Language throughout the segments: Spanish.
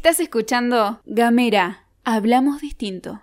Estás escuchando Gamera. Hablamos distinto.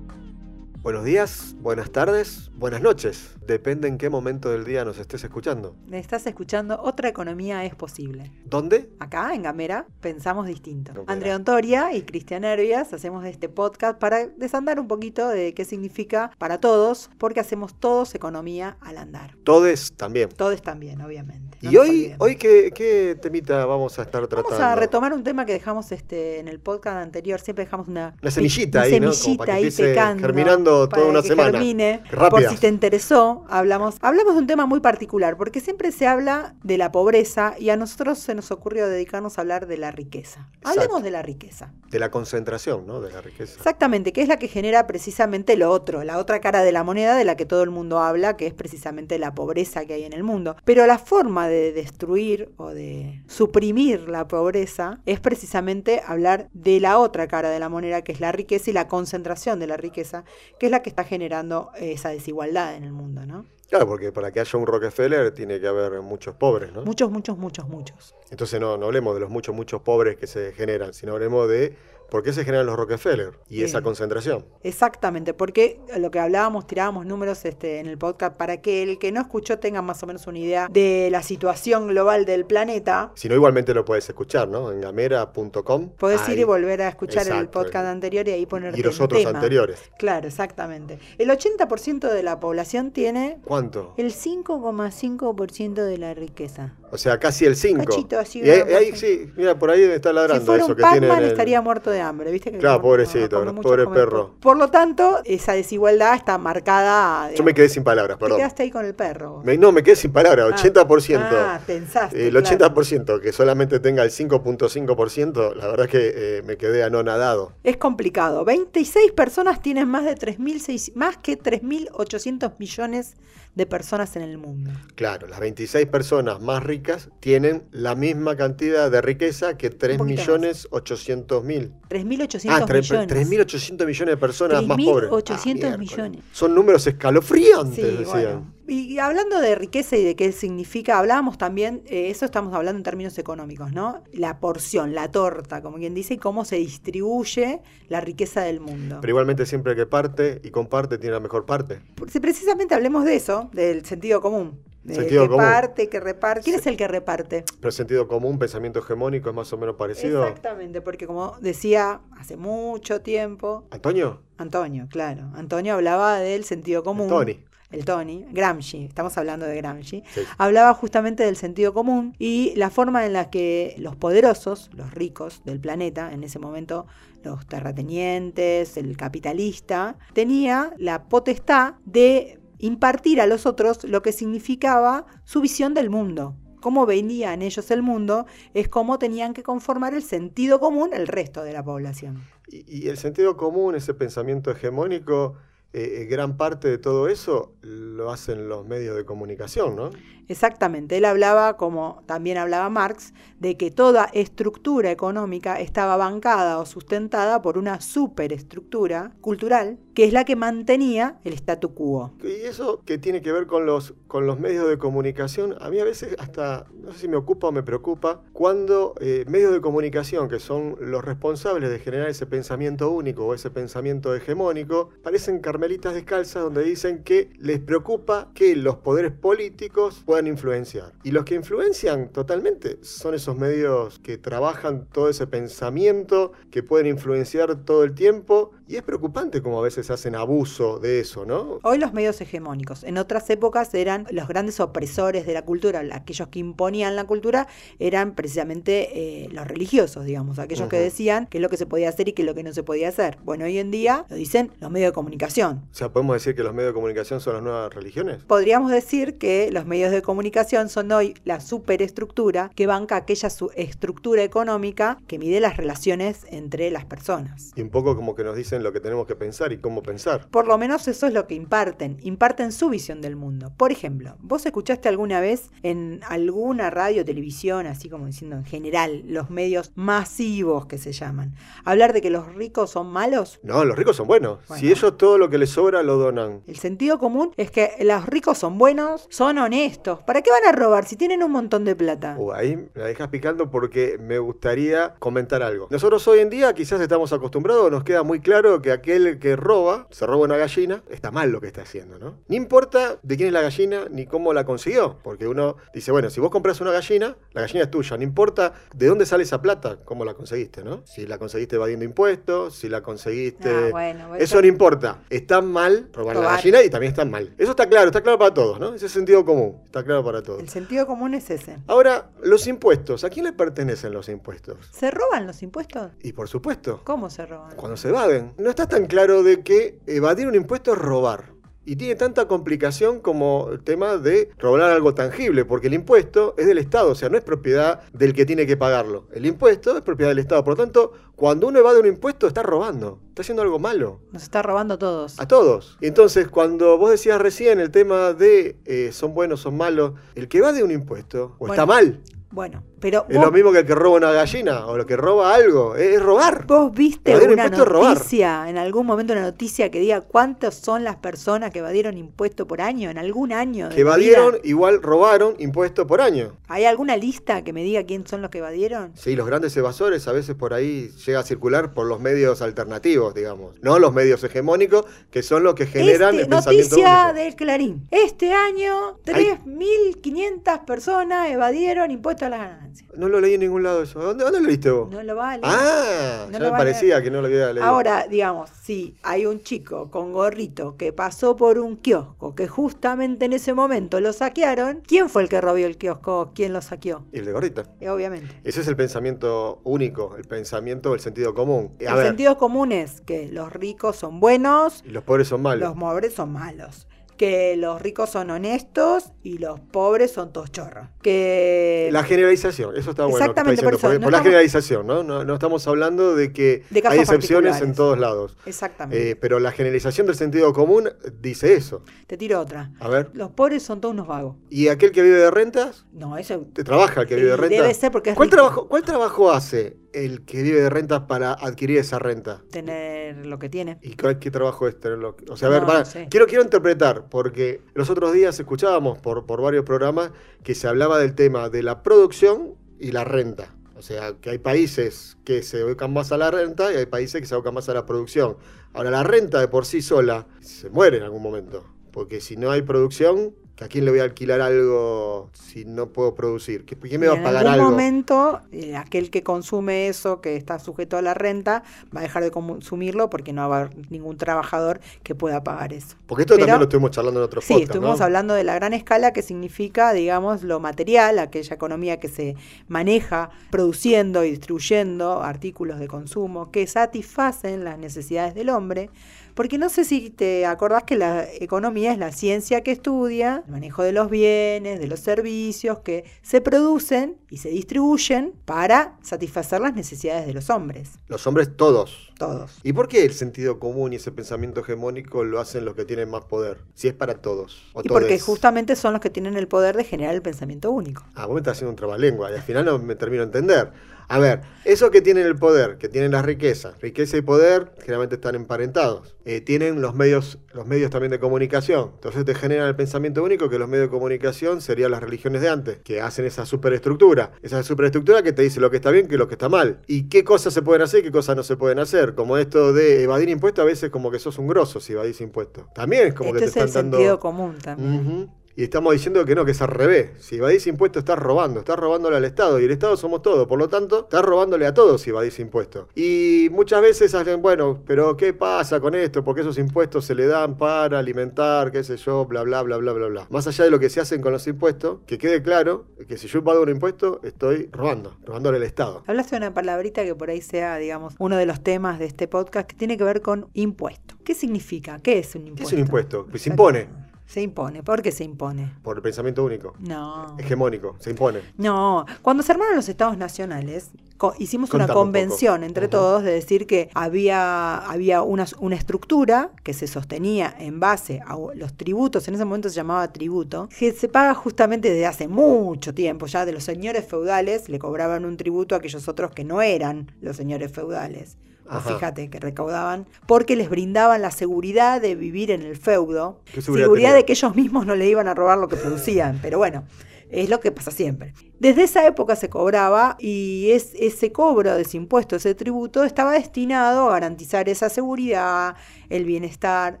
Buenos días, buenas tardes, buenas noches. Depende en qué momento del día nos estés escuchando. Me estás escuchando Otra Economía es Posible. ¿Dónde? Acá, en Gamera, pensamos distinto. Gamera. Andrea Ontoria y Cristian Herbias hacemos este podcast para desandar un poquito de qué significa para todos, porque hacemos todos economía al andar. Todes también. Todos también, obviamente. no ¿Y hoy, olvidemos. hoy qué, qué temita vamos a estar tratando? Vamos a retomar un tema que dejamos este, en el podcast anterior. Siempre dejamos una, Una semillita una ahí, ¿no? Como semillita para que ahí empiece pecando, germinando para toda una que semana. germine. Rápidas. Por si te interesó, hablamos, hablamos de un tema muy particular, porque siempre se habla de la pobreza y a nosotros se nos ocurrió dedicarnos a hablar de la riqueza. Exacto. Hablemos de la riqueza. De la concentración, ¿no? De la riqueza. Exactamente, que es la que genera precisamente lo otro, la otra cara de la moneda de la que todo el mundo habla, que es precisamente la pobreza que hay en el mundo. Pero la forma de destruir o de suprimir la pobreza es precisamente hablar de la otra cara de la moneda, que es la riqueza y la concentración de la riqueza, que es la que está generando esa desigualdad en el mundo, ¿no? Claro, porque para que haya un Rockefeller tiene que haber muchos pobres, ¿no? Muchos, muchos, muchos, muchos. Entonces no, no hablemos de los muchos, muchos pobres que se generan, sino hablemos de por qué se generan los Rockefeller y esa concentración. Exactamente, porque lo que hablábamos, tirábamos números este, en el podcast para que el que no escuchó tenga más o menos una idea de la situación global del planeta. Si no, igualmente lo puedes escuchar, ¿no? En gamera.com. Podés ir y volver a escuchar el podcast anterior y ahí ponerte Y los otros tema. anteriores. Claro, exactamente. El 80% de la población tiene ¿Cuánto? el 5,5% de la riqueza. O sea, casi el 5. Cachito, así, Y ahí, ahí sí, mira, por ahí está ladrando Si fuera eso un que tiene el- estaría muerto de hambre, ¿viste? Que Claro, pobrecito, pobre perro. Por lo tanto, esa desigualdad está marcada. Yo me quedé sin palabras, Te perdón. quedaste ahí con el perro. Me- no, me quedé sin palabras, 80%. Ah, pensaste. el claro. 80% que solamente tenga el 5.5%, la verdad es que eh, me quedé anonadado. Es complicado. 26 personas tienen más de 3.600 más que 3.800 millones de personas en el mundo. Claro, las 26 personas más ricas tienen la misma cantidad de riqueza que poquito más. 3.800.000. 3.800 Ah, millones. 3.800 millones de personas más pobres. 3.800 Ah, millones. Son números escalofriantes, Sí, decían. bueno. Y hablando de riqueza y de qué significa, hablábamos también, eh, eso estamos hablando en términos económicos, ¿no? La porción, la torta, como quien dice, y cómo se distribuye la riqueza del mundo. Pero igualmente siempre que parte y comparte tiene la mejor parte. Si precisamente hablemos de eso, del sentido común. De Sentido que común. parte, que reparte. ¿Quién Sí. es el que reparte? Pero el sentido común, pensamiento hegemónico es más o menos parecido. Exactamente, porque como decía hace mucho tiempo, ¿Antonio? Antonio, claro, Antonio hablaba del sentido común. Tony. El Tony, Gramsci, estamos hablando de Gramsci, Sí. hablaba justamente del sentido común y la forma en la que los poderosos, los ricos del planeta, en ese momento los terratenientes, el capitalista, tenía la potestad de impartir a los otros lo que significaba su visión del mundo. Cómo venían ellos el mundo es cómo tenían que conformar el sentido común el resto de la población. Y, y el sentido común, ese pensamiento hegemónico, eh, eh, gran parte de todo eso lo hacen los medios de comunicación, ¿no? Exactamente, él hablaba, como también hablaba Marx, de que toda estructura económica estaba bancada o sustentada por una superestructura cultural, que es la que mantenía el statu quo. Y eso que tiene que ver con los, con los medios de comunicación, a mí a veces hasta, no sé si me ocupa o me preocupa, cuando eh, medios de comunicación, que son los responsables de generar ese pensamiento único o ese pensamiento hegemónico, parecen carmelitas descalzas donde dicen que les preocupa que los poderes políticos puedan influenciar. Y los que influencian totalmente son esos medios que trabajan todo ese pensamiento, que pueden influenciar todo el tiempo, y es preocupante como a veces hacen abuso de eso, ¿no? Hoy los medios hegemónicos, en otras épocas eran los grandes opresores de la cultura, aquellos que imponían la cultura eran precisamente eh, los religiosos, digamos, aquellos que decían qué es lo que se podía hacer y qué es lo que no se podía hacer. Bueno, hoy en día lo dicen los medios de comunicación. O sea, podemos decir que los medios de comunicación son las nuevas religiones. Podríamos decir que los medios de comunicación son hoy la superestructura que banca aquella estructura económica que mide las relaciones entre las personas. Y un poco como que nos dicen dicen lo que tenemos que pensar y cómo pensar. Por lo menos eso es lo que imparten, imparten su visión del mundo. Por ejemplo, ¿vos escuchaste alguna vez en alguna radio, televisión, así como diciendo en general, los medios masivos que se llaman, hablar de que los ricos son malos? No, los ricos son buenos. Bueno. Si ellos todo lo que les sobra lo donan. El sentido común es que los ricos son buenos, son honestos. ¿Para qué van a robar si tienen un montón de plata? Uh, ahí me la dejas picando porque me gustaría comentar algo. Nosotros hoy en día quizás estamos acostumbrados, nos queda muy claro que aquel que roba, se roba una gallina, está mal lo que está haciendo, ¿no? No importa de quién es la gallina ni cómo la consiguió, porque uno dice, bueno, si vos compras una gallina, la gallina es tuya, no importa de dónde sale esa plata, cómo la conseguiste, ¿no? Si la conseguiste evadiendo impuestos, si la conseguiste... Ah, bueno, Eso no importa. Está mal robar, la gallina y también está mal. Eso está claro, está claro para todos, ¿no? Ese es sentido común, está claro para todos. El sentido común es ese. Ahora, los impuestos, ¿a quién le pertenecen los impuestos? ¿Se roban los impuestos? Y por supuesto, ¿Cómo se roban? cuando se evaden. No está tan claro de que evadir un impuesto es robar. Y tiene tanta complicación como el tema de robar algo tangible, porque el impuesto es del Estado, o sea, no es propiedad del que tiene que pagarlo. El impuesto es propiedad del Estado. Por lo tanto, cuando uno evade un impuesto, está robando, está haciendo algo malo. Nos está robando a todos. A todos. Y entonces, cuando vos decías recién el tema de eh, son buenos, son malos, el que evade un impuesto, o está mal, Bueno, pero es vos, lo mismo que el que roba una gallina, o el que roba algo, es, es robar. vos viste una impuesto noticia, en algún momento una noticia que diga cuántas son las personas que evadieron impuesto por año, en algún año. Que evadieron, vida? igual robaron impuesto por año. ¿Hay alguna lista que me diga quién son los que evadieron? Sí, los grandes evasores a veces por ahí llega a circular por los medios alternativos, digamos. No los medios hegemónicos, que son los que generan Este- el pensamiento noticia único. del Clarín. Este año, 3.500 personas evadieron impuestos a las No lo leí en ningún lado eso. ¿Dónde, dónde lo leíste vos? No lo vale. ah, No ya lo me parecía que no lo había leído. Ahora, digamos, si hay un chico con gorrito que pasó por un kiosco que justamente en ese momento lo saquearon, ¿quién fue el que robió el kiosco? ¿Quién lo saqueó? El de gorrita. Eh, obviamente. Ese es el pensamiento único, el pensamiento del sentido común. A el ver, sentido común es que los ricos son buenos, y los pobres son malos. los pobres son malos. Que los ricos son honestos y los pobres son todos chorros. Que La generalización, eso está bueno. está Exactamente, por eso, por, no por la estamos- generalización, ¿no? ¿no? no estamos hablando de que De hay excepciones en todos lados. Exactamente. Eh, pero la generalización del sentido común dice eso. Te tiro otra. A ver. Los pobres son todos unos vagos. ¿Y aquel que vive de rentas? No, ese ¿Te trabaja el que vive de rentas? debe ser porque es ¿Cuál rico. trabajo, ¿Cuál trabajo hace el que vive de rentas para adquirir esa renta? tener lo que tiene. ¿Y qué trabajo es tenerlo? O sea, a ver, No, para- quiero, quiero interpretar, porque los otros días escuchábamos por, por varios programas que se hablaba del tema de la producción y la renta. O sea, que hay países que se abocan más a la renta y hay países que se abocan más a la producción. Ahora, la renta de por sí sola se muere en algún momento. Porque si no hay producción, ¿a quién le voy a alquilar algo si no puedo producir? ¿Qui- ¿Quién me va a en pagar algún algo? momento, eh, aquel que consume eso, que está sujeto a la renta, va a dejar de consumirlo porque no va a haber ningún trabajador que pueda pagar eso. Porque esto Pero- también lo estuvimos charlando en otros Sí, podcasts, estuvimos ¿no? hablando de la gran escala que significa, digamos, lo material, aquella economía que se maneja produciendo y distribuyendo artículos de consumo que satisfacen las necesidades del hombre. Porque no sé si te acordás que la economía es la ciencia que estudia el manejo de los bienes, de los servicios que se producen y se distribuyen para satisfacer las necesidades de los hombres, Los hombres todos. todos. ¿Y por qué el sentido común y ese pensamiento hegemónico lo hacen los que tienen más poder? Si es para todos. O Y porque todes. justamente son los que tienen el poder de generar el pensamiento único. Ah, vos me estás haciendo un trabalengua y al final no me termino de entender. A ver, esos que tienen el poder, que tienen la riqueza, riqueza y poder generalmente están emparentados. Eh, tienen los medios, los medios también de comunicación. Entonces te generan el pensamiento único que los medios de comunicación serían las religiones de antes, que hacen esa superestructura. Esa superestructura que te dice lo que está bien, que lo que está mal. Y qué cosas se pueden hacer y qué cosas no se pueden hacer. Como esto de evadir impuestos, a veces como que sos un grosso si evadís impuestos. También es como este que es te el están dando... sentido común también. Y estamos diciendo que no, que es al revés. Si evadís impuestos, estás robando. Estás robándole al Estado. Y el Estado somos todos. Por lo tanto, estás robándole a todos si evadís impuestos. Y muchas veces hacen, bueno, pero ¿qué pasa con esto? Porque esos impuestos se le dan para alimentar, qué sé yo, bla, bla, bla, bla, bla, bla. Más allá de lo que se hacen con los impuestos, que quede claro que si yo pago un impuesto, estoy robando. Robándole al Estado. Hablaste de una palabrita que por ahí sea, digamos, uno de los temas de este podcast que tiene que ver con impuesto. ¿Qué significa? ¿Qué es un ¿Qué impuesto? es un impuesto? Pues se impone. Se impone. ¿Por qué se impone? Por el pensamiento único. No. Hegemónico, se impone. No. Cuando se armaron los estados nacionales, co- hicimos una Contame convención entre todos de decir que había, había una, una estructura que se sostenía en base a los tributos, en ese momento se llamaba tributo, que se paga justamente desde hace mucho tiempo, ya de los señores feudales le cobraban un tributo a aquellos otros que no eran los señores feudales. Ajá. Fíjate que recaudaban porque les brindaban la seguridad de vivir en el feudo, ¿Qué seguridad de que ellos mismos no le iban a robar lo que producían, pero bueno, es lo que pasa siempre. Desde esa época se cobraba y es, ese cobro de ese impuesto, ese tributo, estaba destinado a garantizar esa seguridad, el bienestar.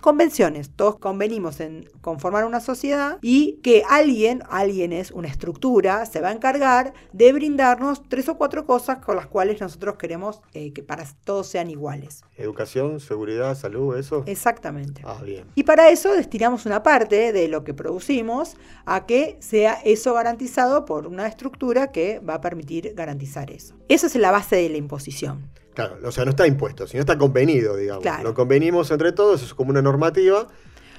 Convenciones, todos convenimos en conformar una sociedad y que alguien, alguien es una estructura, se va a encargar de brindarnos tres o cuatro cosas con las cuales nosotros queremos eh, que para todos sean iguales. Educación, seguridad, salud, eso. Exactamente. Ah, bien. Y para eso destinamos una parte de lo que producimos a que sea eso garantizado por una estructura que va a permitir garantizar eso. Eso es la base de la imposición. Claro, o sea, no está impuesto, sino está convenido, digamos. Claro. Lo convenimos entre todos, es como una normativa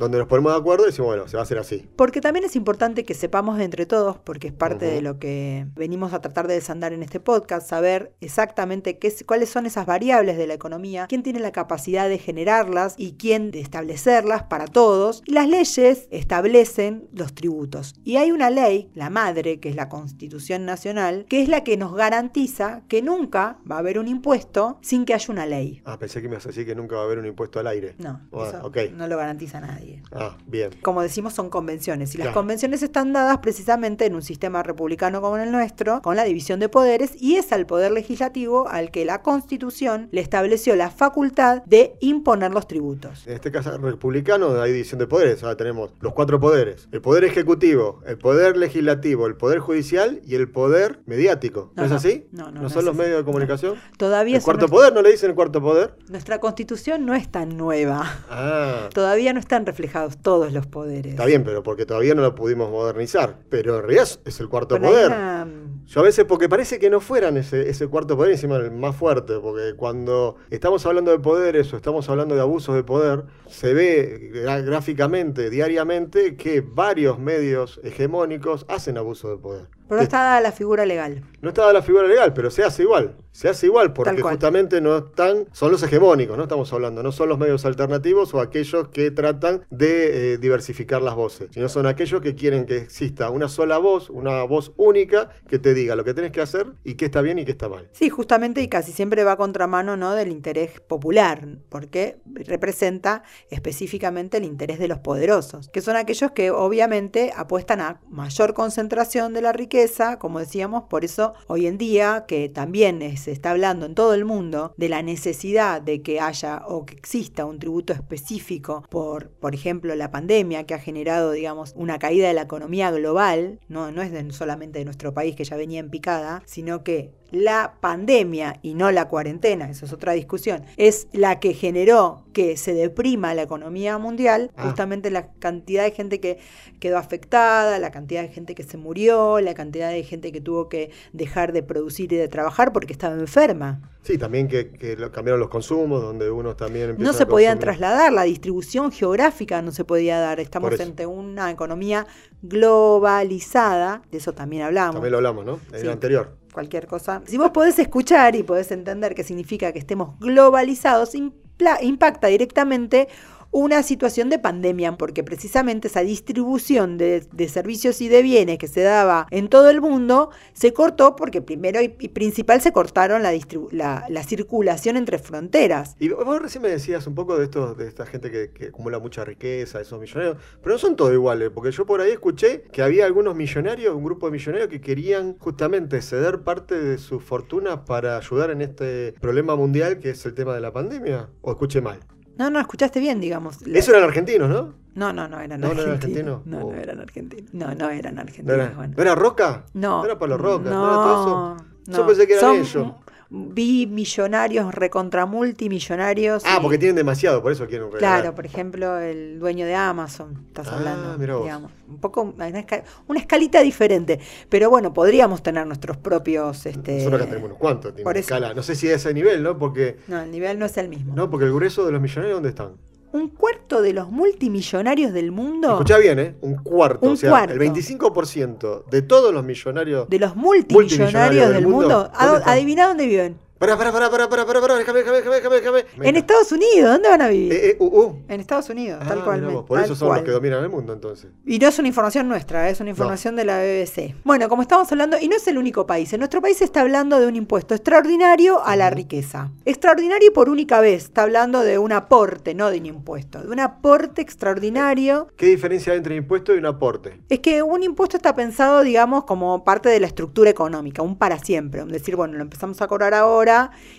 donde nos ponemos de acuerdo y decimos, bueno, se va a hacer así. Porque también es importante que sepamos de entre todos, porque es parte de lo que venimos a tratar de desandar en este podcast, saber exactamente qué, es- cuáles son esas variables de la economía, quién tiene la capacidad de generarlas y quién de establecerlas para todos. Y las leyes establecen los tributos. Y hay una ley, la madre, que es la Constitución Nacional, que es la que nos garantiza que nunca va a haber un impuesto sin que haya una ley. Ah, pensé que me ibas a decir que nunca va a haber un impuesto al aire. No, eso no lo garantiza nadie. Ah, bien. como decimos, son convenciones. Y las Claro. convenciones están dadas precisamente en un sistema republicano como el nuestro, con la división de poderes, y es al poder legislativo al que la Constitución le estableció la facultad de imponer los tributos. En este caso republicano hay división de poderes. Ahora tenemos los cuatro poderes. El poder ejecutivo, el poder legislativo, el poder judicial y el poder mediático. ¿No, No, es no. así? No, no, ¿No no son es los así. medios de comunicación? Todavía ¿El cuarto es- poder? ¿No le dicen el cuarto poder? nuestra Constitución no es tan nueva. Ah, Todavía no están reflejados todos los poderes. está bien, pero porque todavía no lo pudimos modernizar. Pero en realidad es el cuarto poder. una- Yo a veces, porque parece que no fueran ese, ese cuarto poder, encima el más fuerte, porque cuando estamos hablando de poderes o estamos hablando de abusos de poder, se ve gráficamente, diariamente, que varios medios hegemónicos hacen abuso de poder. Pero no está dada la figura legal. no está dada la figura legal, pero se hace igual. Se hace igual porque justamente no están, son los hegemónicos, no estamos hablando, no son los medios alternativos o aquellos que tratan de eh, diversificar las voces, sino son aquellos que quieren que exista una sola voz, una voz única que te diga lo que tenés que hacer y qué está bien y qué está mal. Sí, justamente y casi siempre va a contramano ¿no? del interés popular, porque representa específicamente el interés de los poderosos, que son aquellos que obviamente apuestan a mayor concentración de la riqueza, como decíamos, por eso hoy en día que también se está hablando en todo el mundo de la necesidad de que haya o que exista un tributo específico por, por ejemplo, la pandemia que ha generado, digamos, una caída de la economía global, no, no es solamente de nuestro país que ya venía en picada, sino que la pandemia y no la cuarentena, eso es otra discusión, es la que generó que se deprima la economía mundial, Ah. justamente la cantidad de gente que quedó afectada, la cantidad de gente que se murió, la cantidad de gente que tuvo que dejar de producir y de trabajar porque estaba enferma. Sí, también que, cambiaron los consumos, donde uno también No se a podían trasladar, la distribución geográfica no se podía dar. Estamos ante una economía globalizada, de eso también hablamos. También lo hablamos, ¿no? En Sí. el anterior. Cualquier cosa. Si vos podés escuchar y podés entender qué significa que estemos globalizados, impacta directamente una situación de pandemia, porque precisamente esa distribución de, servicios y de bienes que se daba en todo el mundo se cortó porque primero y, principal se cortaron la circulación entre fronteras. Y vos recién me decías un poco de esto, de esta gente que, que acumula mucha riqueza, esos millonarios, pero no son todos iguales, porque yo por ahí escuché que había algunos millonarios, un grupo de millonarios que querían justamente ceder parte de su fortuna para ayudar en este problema mundial que es el tema de la pandemia. ¿O escuché mal? No, no, escuchaste bien, digamos. La- Eso eran argentinos, ¿no? No, no, no eran ¿No, no eran argentinos. argentinos? No, Oh. no eran argentinos. No, no eran ¿No argentinos. era, bueno. ¿no era Roca? No. ¿No era Pablo Roca? ¿No, No, era todo eso? Yo no. pensé que eran Son ellos. Vi millonarios recontra multimillonarios. Ah, y- porque tienen demasiado, por eso quieren regalar. Claro, por ejemplo, el dueño de Amazon, estás Ah, hablando, mirá vos. digamos. Un poco, una, esca- una escalita diferente. Pero bueno, podríamos tener nuestros propios. Este, Nosotros acá tenemos unos cuantos, por escala. No sé si a ese nivel, ¿no? Porque, No, el nivel no es el mismo. no, porque el grueso de los millonarios, ¿dónde están? Un cuarto de los multimillonarios del mundo, Escuchá bien, ¿eh? Un cuarto. Un o sea, cuarto. el 25% de todos los millonarios. de los multimillonarios multimillonarios del del mundo, mundo, adivina dónde viven. Pará, pará, pará, pará, pará, pará, pará, déjame, déjame, déjame, déjame, déjame. En. Estados Unidos, ¿dónde van a vivir? Eh, eh, uh, uh. En Estados Unidos, Ah, tal cual. vos, Por tal eso son cual. los que dominan el mundo, entonces. Y no es una información nuestra, es una información de la BBC. Bueno, como estamos hablando, y no es el único país, en nuestro país se está hablando de un impuesto extraordinario a la riqueza. Extraordinario por única vez, está hablando de un aporte, no de un impuesto, de un aporte extraordinario. ¿Qué diferencia hay entre impuesto y un aporte? Es que un impuesto está pensado, digamos, como parte de la estructura económica, un para siempre. Decir, bueno, lo empezamos a cobrar ahora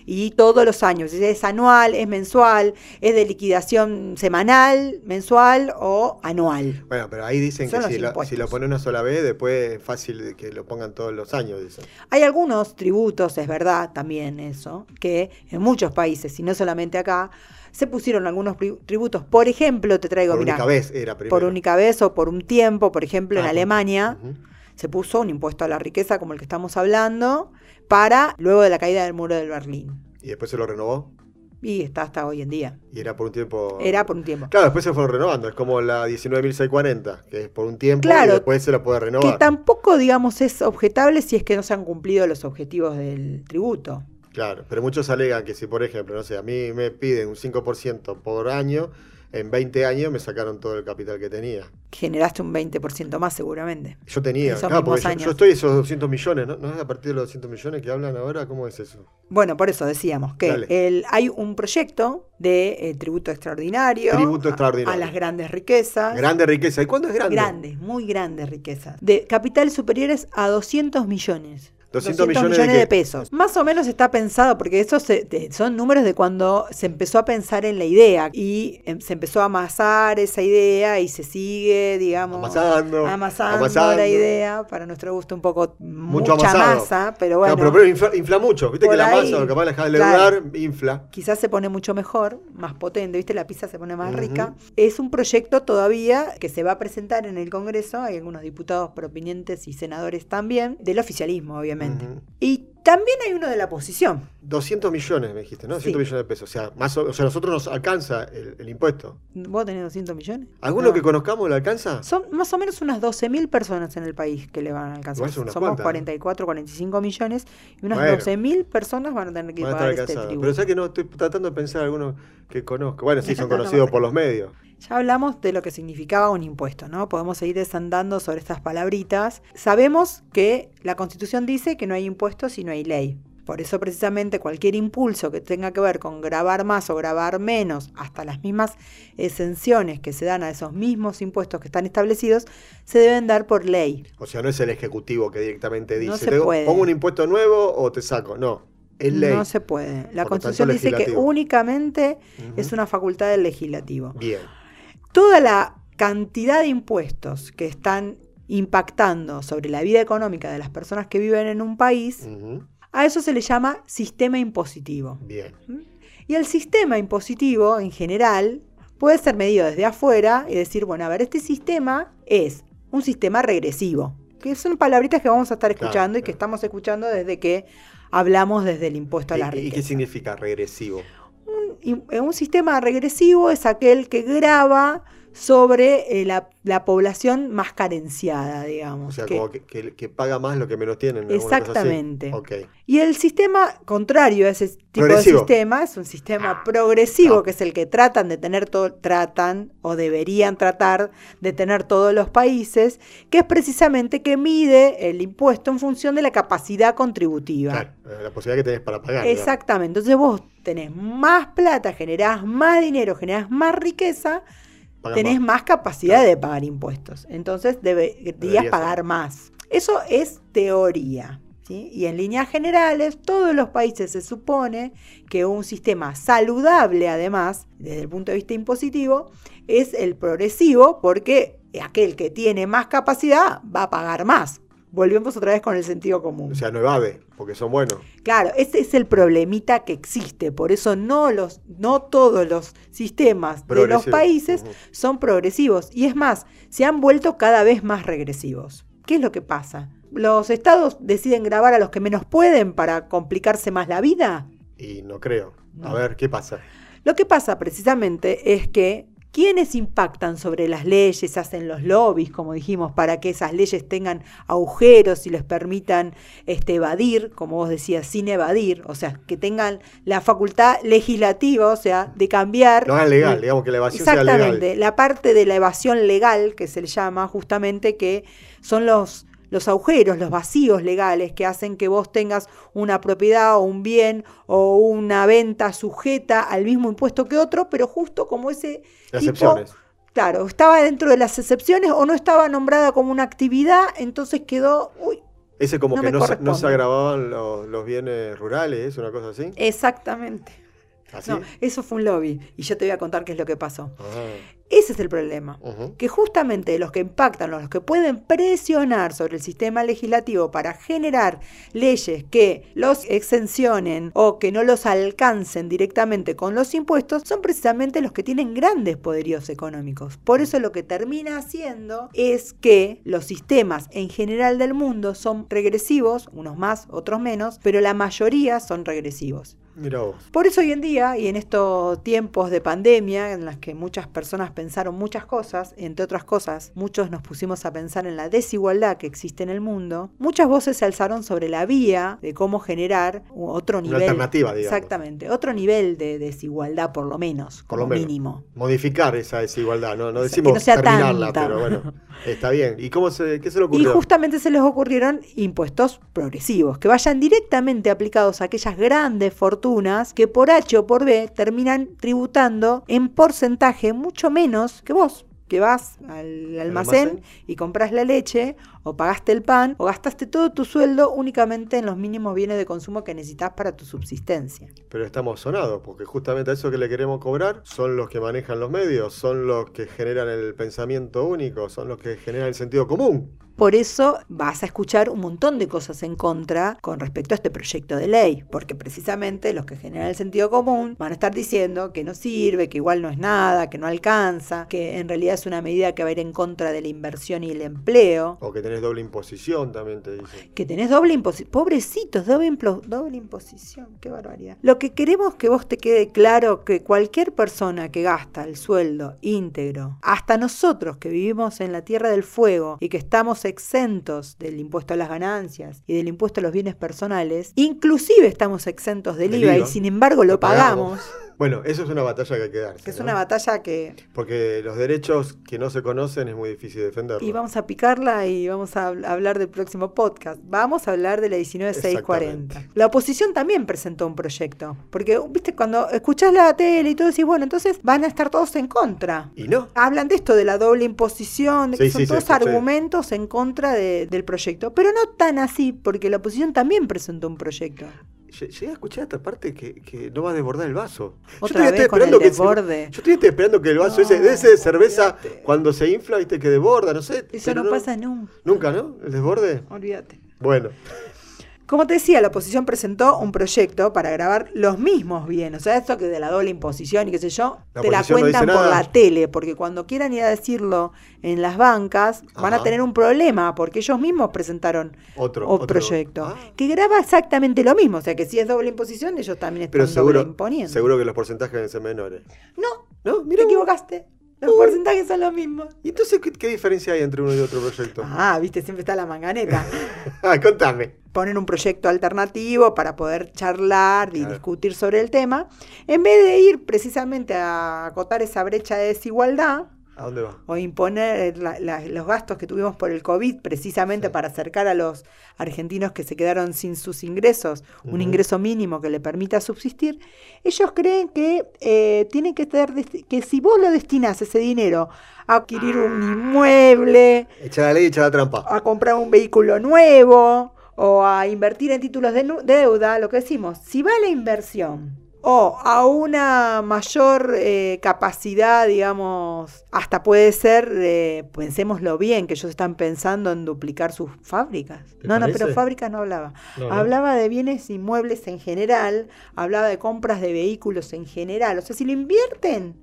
y todos los años. Es anual, es mensual, es de liquidación semanal, mensual o anual. Bueno, pero ahí dicen Son que si lo, si lo ponen una sola vez, después es fácil que lo pongan todos los años, dicen. Hay algunos tributos, es verdad también eso, que en muchos países, y no solamente acá, se pusieron algunos tributos. Por ejemplo, te traigo, Por mira, única vez era primero. por única vez o por un tiempo, por ejemplo, en Ah, Alemania se puso un impuesto a la riqueza como el que estamos hablando para luego de la caída del muro de Berlín. Y después se lo renovó. Y está hasta hoy en día. Y era por un tiempo. Era por un tiempo. Claro, después se fueron renovando. Es como la 19.640, que es por un tiempo Claro, y después se la puede Que renovar. tampoco, digamos, es objetable si es que no se han cumplido los objetivos del tributo. Claro, pero muchos alegan que si, por ejemplo, no sé, a mí me piden un 5% por año, en 20 años me sacaron todo el capital que tenía. Generaste un 20% más seguramente. Yo tenía, claro, porque yo, años. yo estoy esos 200 millones, ¿no? ¿No es a partir de los 200 millones que hablan ahora? ¿Cómo es eso? Bueno, por eso decíamos que el, hay un proyecto de eh, tributo extraordinario, Tributo a- extraordinario. A, las grandes riquezas. Grande riqueza. ¿Y cuándo es grande? Grandes, muy grandes riquezas. De capitales superiores a 200 millones. 200 millones de pesos. Más o menos está pensado, porque esos son números de cuando se empezó a pensar en la idea y em, se empezó a amasar esa idea y se sigue, digamos, Amasando. amasando, amasando. la idea. Para nuestro gusto, un poco Mucho mucha amasado. masa, pero bueno. Claro, pero, pero infla, infla mucho. Viste que la ahí, masa, lo que más deja de claro. leudar, infla. quizás se pone mucho mejor, más potente, ¿viste? La pizza se pone más rica. Es un proyecto todavía que se va a presentar en el Congreso, hay algunos diputados proponientes y senadores también, del oficialismo, obviamente. Ujú. Y también hay uno de la oposición. 200 millones, me dijiste, ¿no? 200 Sí. millones de pesos. O sea, más o, o sea, a nosotros nos alcanza el, el impuesto. ¿Vos tenés 200 millones? ¿Alguno No. que conozcamos le alcanza? Son más o menos unas 12.000 personas en el país que le van a alcanzar. Somos cuantas, ¿no? 44, 45 millones y unas Bueno. 12.000 personas van a tener que pagar este tributo. Pero sabes que no estoy tratando de pensar alguno que conozco. Bueno, sí, son No, no conocidos por los medios. Ya hablamos de lo que significaba un impuesto, ¿no? Podemos seguir desandando sobre estas palabritas. Sabemos que la Constitución dice que no hay impuestos si no hay ley. Por eso precisamente cualquier impulso que tenga que ver con grabar más o grabar menos, hasta las mismas exenciones que se dan a esos mismos impuestos que están establecidos, se deben dar por ley. O sea, no es el Ejecutivo que directamente dice, No se "Te puede. pongo un impuesto nuevo o te saco. No, es ley. No se puede. La Por Constitución dice que únicamente es una facultad del legislativo. Bien. toda la cantidad de impuestos que están impactando sobre la vida económica de las personas que viven en un país, a eso se le llama sistema impositivo. Bien. Y el sistema impositivo en general puede ser medido desde afuera y decir, bueno, a ver, este sistema es un sistema regresivo, que son palabritas que vamos a estar Claro, escuchando y que claro. estamos escuchando desde que hablamos desde el impuesto a la ¿Y- ¿Y, riqueza. qué significa regresivo? Un, y- un sistema regresivo es aquel que graba sobre eh, la, la población más carenciada, O digamos. sea, que- como que, que- que paga más lo que menos tienen. Exactamente. Ok. Y el sistema contrario a ese tipo Progresivo. de sistema es un sistema progresivo, Ah. que es el que tratan de tener todo, tratan o deberían tratar de tener todos los países, que es precisamente que mide el impuesto en función de la capacidad contributiva. Claro, eh, la posibilidad que tenés para pagar. digamos. Exactamente. Entonces vos tenés más plata, generás más dinero, generás más riqueza, tenés más. más, capacidad de pagar impuestos. Entonces deberías Debería pagar ser. más. Eso es teoría. ¿sí? Y en líneas generales, todos los países se supone que un sistema saludable, además, desde el punto de vista impositivo, es el progresivo, porque aquel que tiene más capacidad va a pagar más. Volvemos otra vez con el sentido común. O sea, no evade, porque son buenos. Claro, ese es el problemita que existe, por eso no los, no todos los sistemas de los países son progresivos. Y es más, se han vuelto cada vez más regresivos. ¿Qué es lo que pasa? ¿Los estados deciden grabar a los que menos pueden para complicarse más la vida? Y no creo. A ver, ¿qué pasa? Lo que pasa precisamente es que ¿Quiénes impactan sobre las leyes, hacen los lobbies, como dijimos, para que esas leyes tengan agujeros y les permitan este, evadir, como vos decías, sin evadir? O sea, que tengan la facultad legislativa, o sea, de cambiar. No es legal, digamos que la evasión sea legal. Exactamente, la parte de la evasión legal, que se le llama justamente, que son los los agujeros, los vacíos legales que hacen que vos tengas una propiedad o un bien o una venta sujeta al mismo impuesto que otro, pero justo como ese Excepciones. claro, estaba dentro de las excepciones o no estaba nombrada como una actividad, entonces quedó, uy, Ese como No que no se, no se agravaban los, los bienes rurales, una cosa así. exactamente. ¿Así? No, eso fue un lobby y yo te voy a contar qué es lo que pasó. Ah, Ese es el problema. que justamente los que impactan, los que pueden presionar sobre el sistema legislativo para generar leyes que los exencionen o que no los alcancen directamente con los impuestos, son precisamente los que tienen grandes poderíos económicos. Por eso lo que termina haciendo es que los sistemas en general del mundo son regresivos, unos más, otros menos, pero la mayoría son regresivos. Mira vos. Por eso hoy en día, y en estos tiempos de pandemia, en las que muchas personas pensaron muchas cosas, entre otras cosas, muchos nos pusimos a pensar en la desigualdad que existe en el mundo, muchas voces se alzaron sobre la vía de cómo generar otro Una nivel. alternativa, digamos. Exactamente, otro nivel de desigualdad por lo menos, Por lo menos. mínimo. Modificar esa desigualdad, no, no O sea, decimos no terminarla, tanta. pero bueno, está bien. ¿Y cómo se, qué se le Y ocurrió? justamente se les ocurrieron impuestos progresivos, que vayan directamente aplicados a aquellas grandes fortunas que por H o por B terminan tributando en porcentaje mucho menos que vos, que vas al almacén, almacén? y compras la leche, o pagaste el pan, o gastaste todo tu sueldo únicamente en los mínimos bienes de consumo que necesitas para tu subsistencia. Pero estamos sonados, porque justamente a eso que le queremos cobrar son los que manejan los medios, son los que generan el pensamiento único, son los que generan el sentido común. Por eso vas a escuchar un montón de cosas en contra con respecto a este proyecto de ley, porque precisamente los que generan el sentido común van a estar diciendo que no sirve, que igual no es nada, que no alcanza, que en realidad es una medida que va a ir en contra de la inversión y el empleo, O que tenés doble imposición, también te dicen. que tenés doble imposición. Pobrecitos, doble, doble imposición, qué barbaridad. Lo que queremos que vos te quede claro que cualquier persona que gasta el sueldo íntegro, hasta nosotros que vivimos en la Tierra del Fuego y que estamos exentos del impuesto a las ganancias y del impuesto a los bienes personales, inclusive estamos exentos del, Del IVA, IVA. y sin embargo lo, Lo pagamos. pagamos, Bueno, eso es una batalla que hay que darse. es ¿no? una batalla que... Porque los derechos que no se conocen es muy difícil defenderlos. Y vamos a picarla y vamos a hab- hablar del próximo podcast. Vamos a hablar de la 19640. Exactamente. La oposición también presentó un proyecto. Porque, viste, cuando escuchás la tele y todo decís, bueno, entonces van a estar todos en contra. Y no. Hablan de esto, de la doble imposición, de que son sí, todos argumentos en contra de- del proyecto. Pero no tan así, porque la oposición también presentó un proyecto. Lle- Llegué a escuchar esta parte que, que no va a desbordar el vaso. Yo Otra todavía vez estoy con el esperando que se- desborde. yo estoy esperando que el vaso No, ese, de ese de cerveza, olvídate. cuando se infla, viste que desborda, no sé. Eso pero no, pasa nunca. Nunca, ¿no? ¿El desborde? Olvídate. Bueno. Como te decía, la oposición presentó un proyecto para grabar los mismos bienes. O sea, esto que de la doble imposición y qué sé yo, La te la no cuentan por nada. la tele, porque cuando quieran ir a decirlo en las bancas, van a tener un problema, porque ellos mismos presentaron Otro, otro. proyecto Ah. que graba exactamente lo mismo. O sea, que si es doble imposición, ellos también están Pero seguro, doble imponiendo. seguro que los porcentajes deben ser menores. No, ¿No? te Mira. equivocaste. Los porcentajes son los mismos. ¿Y entonces qué, qué diferencia hay entre uno y otro proyecto? Ah, viste, siempre está la manganeta. Ah, contame. Poner un proyecto alternativo para poder charlar y Claro. discutir sobre el tema, en vez de ir precisamente a acotar esa brecha de desigualdad ¿A dónde va? o imponer la- la- los gastos que tuvimos por el COVID precisamente Sí. para acercar a los argentinos que se quedaron sin sus ingresos, un ingreso mínimo que le permita subsistir, ellos creen que eh, tienen que estar, que si vos lo destinás ese dinero a adquirir un inmueble, Echa la ley, echa la trampa. a comprar un vehículo nuevo o a invertir en títulos de deuda, lo que decimos, si va la inversión o a una mayor eh, capacidad, digamos, hasta puede ser, eh, pensémoslo bien, que ellos están pensando en duplicar sus fábricas. ¿Te No, no, pero fábricas no hablaba. No, no. Hablaba de bienes inmuebles en general, hablaba de compras de vehículos en general. O sea, si lo invierten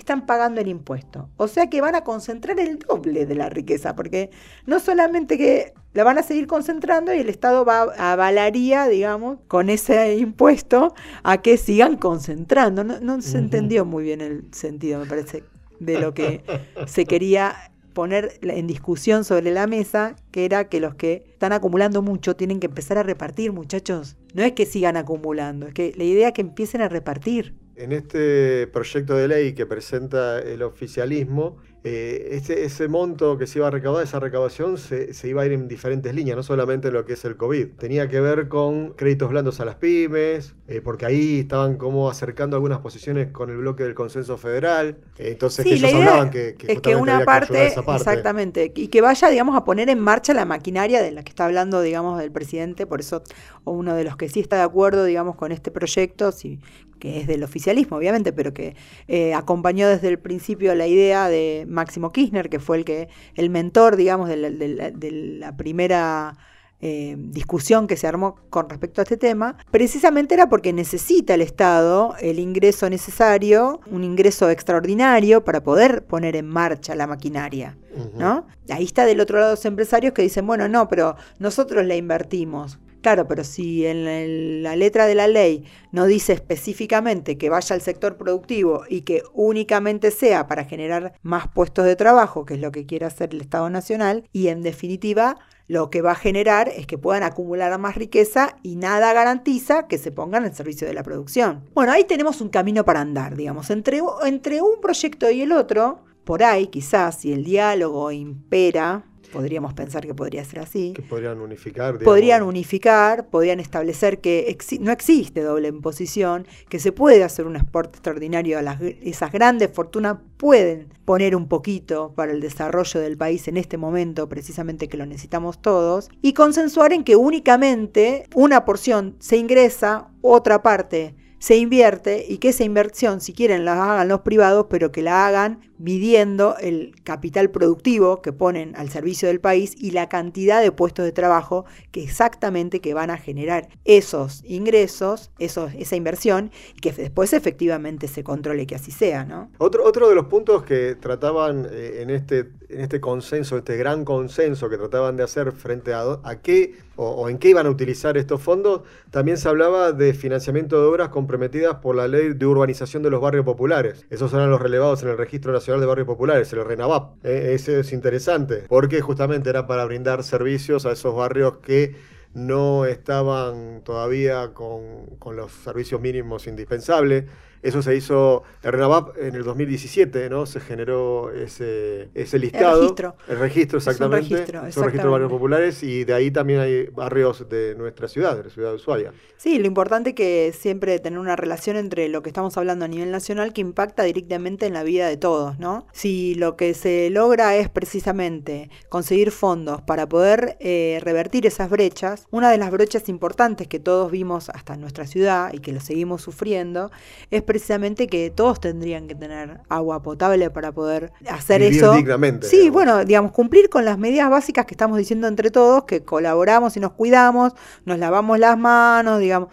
están pagando el impuesto. O sea que van a concentrar el doble de la riqueza, porque no solamente que la van a seguir concentrando y el Estado va avalaría, digamos, con ese impuesto a que sigan concentrando. No, se entendió muy bien el sentido, me parece, de lo que se quería poner en discusión sobre la mesa, que era que los que están acumulando mucho tienen que empezar a repartir, muchachos. No es que sigan acumulando, es que la idea es que empiecen a repartir. En este proyecto de ley que presenta el oficialismo, eh, ese, ese, monto que se iba a recaudar, esa recaudación, se, iba a ir en diferentes líneas, no solamente lo que es el COVID. Tenía que ver con créditos blandos a las pymes, eh, porque ahí estaban como acercando algunas posiciones con el bloque del consenso federal. Eh, entonces, que ellos hablaban que, es que una parte, exactamente, y que vaya, digamos, a poner en marcha la maquinaria de la que está hablando, digamos, del presidente. Por eso, uno de los que sí está de acuerdo, digamos, con este proyecto, sí, que es del oficialismo, obviamente, pero que eh, acompañó desde el principio la idea de Máximo Kirchner, que fue el que el mentor, digamos, de la, primera eh, discusión que se armó con respecto a este tema, precisamente era porque necesita el Estado el ingreso necesario, un ingreso extraordinario para poder poner en marcha la maquinaria. ¿no? Ahí está del otro lado los empresarios que dicen, bueno, no, pero nosotros la invertimos. Claro, pero si en la letra de la ley no dice específicamente que vaya al sector productivo y que únicamente sea para generar más puestos de trabajo, que es lo que quiere hacer el Estado Nacional, y en definitiva lo que va a generar es que puedan acumular más riqueza y nada garantiza que se pongan al servicio de la producción. Bueno, ahí tenemos un camino para andar, digamos, entre, entre un proyecto y el otro, por ahí quizás si el diálogo impera, podríamos pensar que podría ser así. Que podrían unificar. Podrían unificar, podrían establecer que no existe doble imposición, que se puede hacer un exporte extraordinario a las, esas grandes fortunas, pueden poner un poquito para el desarrollo del país en este momento, precisamente que lo necesitamos todos, y consensuar en que únicamente una porción se ingresa, otra parte se invierte y que esa inversión, si quieren, la hagan los privados, pero que la hagan midiendo el capital productivo que ponen al servicio del país y la cantidad de puestos de trabajo que exactamente que van a generar esos ingresos, esos, esa inversión, y que después efectivamente se controle que así sea. ¿no? Otro, otro de los puntos que trataban eh, en, este, en este consenso, este gran consenso que trataban de hacer frente a, a qué o, en qué iban a utilizar estos fondos, también se hablaba de financiamiento de obras comprometidas por la ley de urbanización de los barrios populares. Esos eran los relevados en el Registro Nacional de Barrios Populares, el RENAVAP. Eh, ese es interesante, porque justamente era para brindar servicios a esos barrios que no estaban todavía con, con los servicios mínimos indispensables eso se hizo en RENAVAP en el 2017, ¿no? Se generó ese, ese listado. El registro. El registro, exactamente. Es un registro, un registro de barrios populares y de ahí también hay barrios de nuestra ciudad, de la ciudad de Ushuaia. Sí, lo importante es que siempre tener una relación entre lo que estamos hablando a nivel nacional que impacta directamente en la vida de todos, ¿no? Si lo que se logra es precisamente conseguir fondos para poder eh, revertir esas brechas, una de las brechas importantes que todos vimos hasta en nuestra ciudad y que lo seguimos sufriendo es precisamente que todos tendrían que tener agua potable para poder hacer eso. sí, bueno, digamos, cumplir con las medidas básicas que estamos diciendo entre todos, que colaboramos y nos cuidamos, nos lavamos las manos, digamos.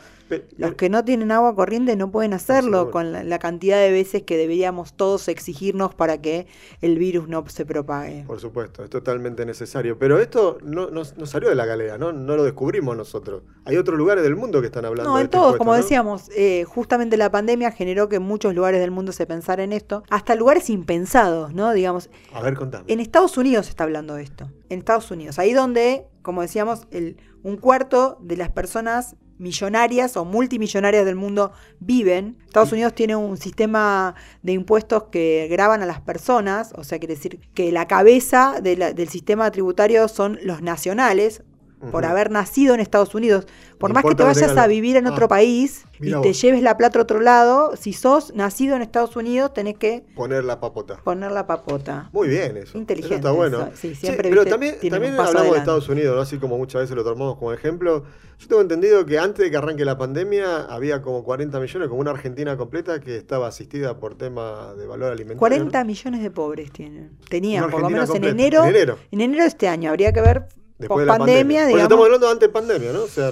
Los que no tienen agua corriente no pueden hacerlo con la, cantidad de veces que deberíamos todos exigirnos para que el virus no se propague. Por supuesto, es totalmente necesario. Pero esto no, no, salió de la galera, ¿no? No lo descubrimos nosotros. Hay otros lugares del mundo que están hablando no, en este todos, como decíamos, eh, justamente la pandemia generó que en muchos lugares del mundo se pensara en esto, hasta lugares impensados, ¿no? Digamos. A ver, contame. En Estados Unidos se está hablando de esto. En Estados Unidos, ahí donde, como decíamos, el, un cuarto de las personas millonarias o multimillonarias del mundo viven. Estados Unidos tiene un sistema de impuestos que graban a las personas, o sea, quiere decir que la cabeza del sistema tributario son los nacionales, por haber nacido en Estados Unidos. Por más que te vayas a vivir en otro ah, país y te lleves la plata a otro lado, si sos nacido en Estados Unidos, tenés que... Poner la papota. Poner la papota. Muy bien eso. Inteligente. está bueno. Sí, siempre, pero también, también hablamos de Estados Unidos, así como muchas veces lo tomamos como ejemplo. Yo tengo entendido que antes de que arranque la pandemia había como 40 millones, como una Argentina completa que estaba asistida por tema de valor alimentario. 40 millones de pobres tienen. Tenían, por lo menos en enero, en enero. En enero de este año. Habría que ver Después de la pandemia, digamos. estamos hablando antes de pandemia, ¿no? O sea,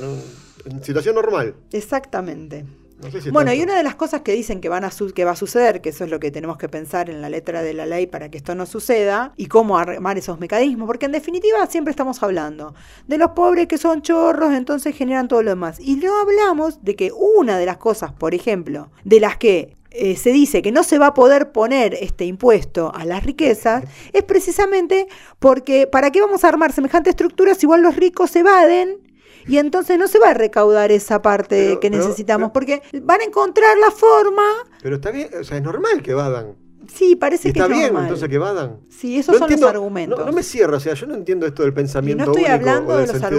en situación normal. Exactamente. No sé si Bueno, tanto. y una de las cosas que dicen que, van a su- que va a suceder, que eso es lo que tenemos que pensar en la letra de la ley para que esto no suceda, y cómo armar esos mecanismos, porque en definitiva siempre estamos hablando de los pobres que son chorros, entonces generan todo lo demás. Y no hablamos de que una de las cosas, por ejemplo, de las que eh, se dice que no se va a poder poner este impuesto a las riquezas, es precisamente porque ¿para qué vamos a armar semejante estructura si igual los ricos evaden? Y entonces no se va a recaudar esa parte Pero- que necesitamos, pero- porque van a encontrar la forma. Pero está bien, o sea, es normal que vadan. Sí, parece Y que está es bien, normal. entonces que vadan. Sí, esos No son entiendo- los argumentos. No, no me cierra, o sea, yo no entiendo esto del y pensamiento no estoy único hablando de los común.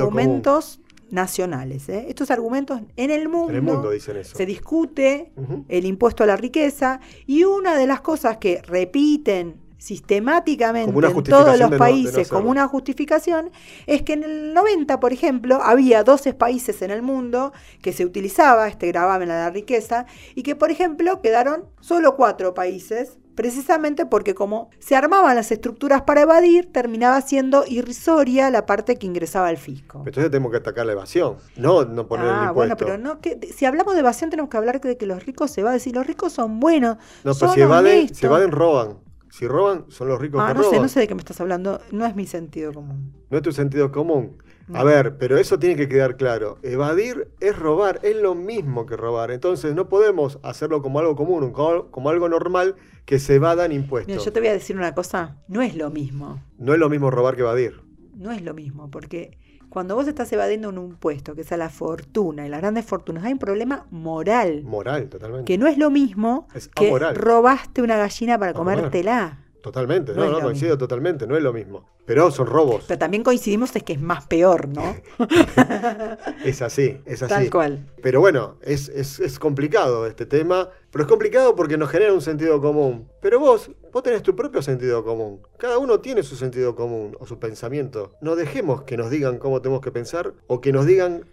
Nacionales. ¿eh? Estos argumentos en el mundo, En el mundo dicen eso. se discute el impuesto a la riqueza y una de las cosas que repiten sistemáticamente en todos los no- no países como una justificación es que en el 90, por ejemplo, había 12 países en el mundo que se utilizaba este gravamen a la riqueza y que, por ejemplo, quedaron solo cuatro países precisamente porque como se armaban las estructuras para evadir, terminaba siendo irrisoria la parte que ingresaba al fisco. Entonces tenemos que atacar la evasión, no, no poner el Ah, impuesto. bueno, pero no que si hablamos de evasión tenemos que hablar de que los ricos se va a decir, los ricos son buenos, No, pero son si evaden, si evaden, roban. Si roban, son los ricos Ah, que no sé, roban. no sé de qué me estás hablando, no es mi sentido común. No es tu sentido común. A ver, pero eso tiene que quedar claro. Evadir es robar, es lo mismo que robar. Entonces no podemos hacerlo como algo común, como, algo normal que se evadan impuestos. Mira, yo te voy a decir una cosa, no es lo mismo, No es lo mismo robar que evadir. no es lo mismo, porque cuando vos estás evadiendo un impuesto, que es a la fortuna y las grandes fortunas, hay un problema moral, Moral, totalmente. que no es lo mismo Es que robaste una gallina para A comer. Totalmente, No no, coincido mismo. totalmente, no es lo mismo. Pero son robos. Pero también coincidimos es que es más peor, ¿no? Es así, es así. Tal cual. Pero bueno, es, es, es complicado este tema. Pero es complicado porque nos genera un sentido común. Pero vos, vos tenés tu propio sentido común. Cada uno tiene su sentido común o su pensamiento. No dejemos que nos digan cómo tenemos que pensar o que nos digan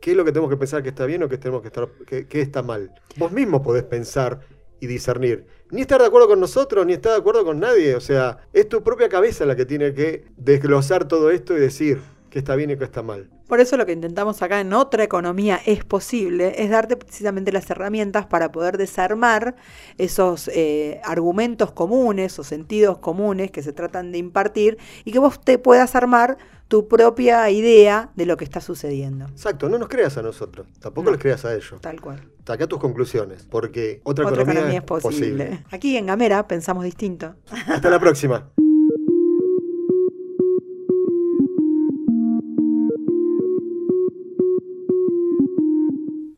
qué es lo que tenemos que pensar que está bien o que tenemos que estar que, que está mal. Vos mismo podés pensar y discernir. Ni estar de acuerdo con nosotros, ni estar de acuerdo con nadie. O sea, es tu propia cabeza la que tiene que desglosar todo esto y decir qué está bien y qué está mal. Por eso lo que intentamos acá en otra economía es posible, es darte precisamente las herramientas para poder desarmar esos eh, argumentos comunes o sentidos comunes que se tratan de impartir y que vos te puedas armar tu propia idea de lo que está sucediendo. Exacto, no nos creas a nosotros, tampoco No. les creas a ellos. Tal cual. Saca tus conclusiones, porque otra, Otra economía, economía es posible. Aquí en Gamera pensamos distinto. Hasta la próxima.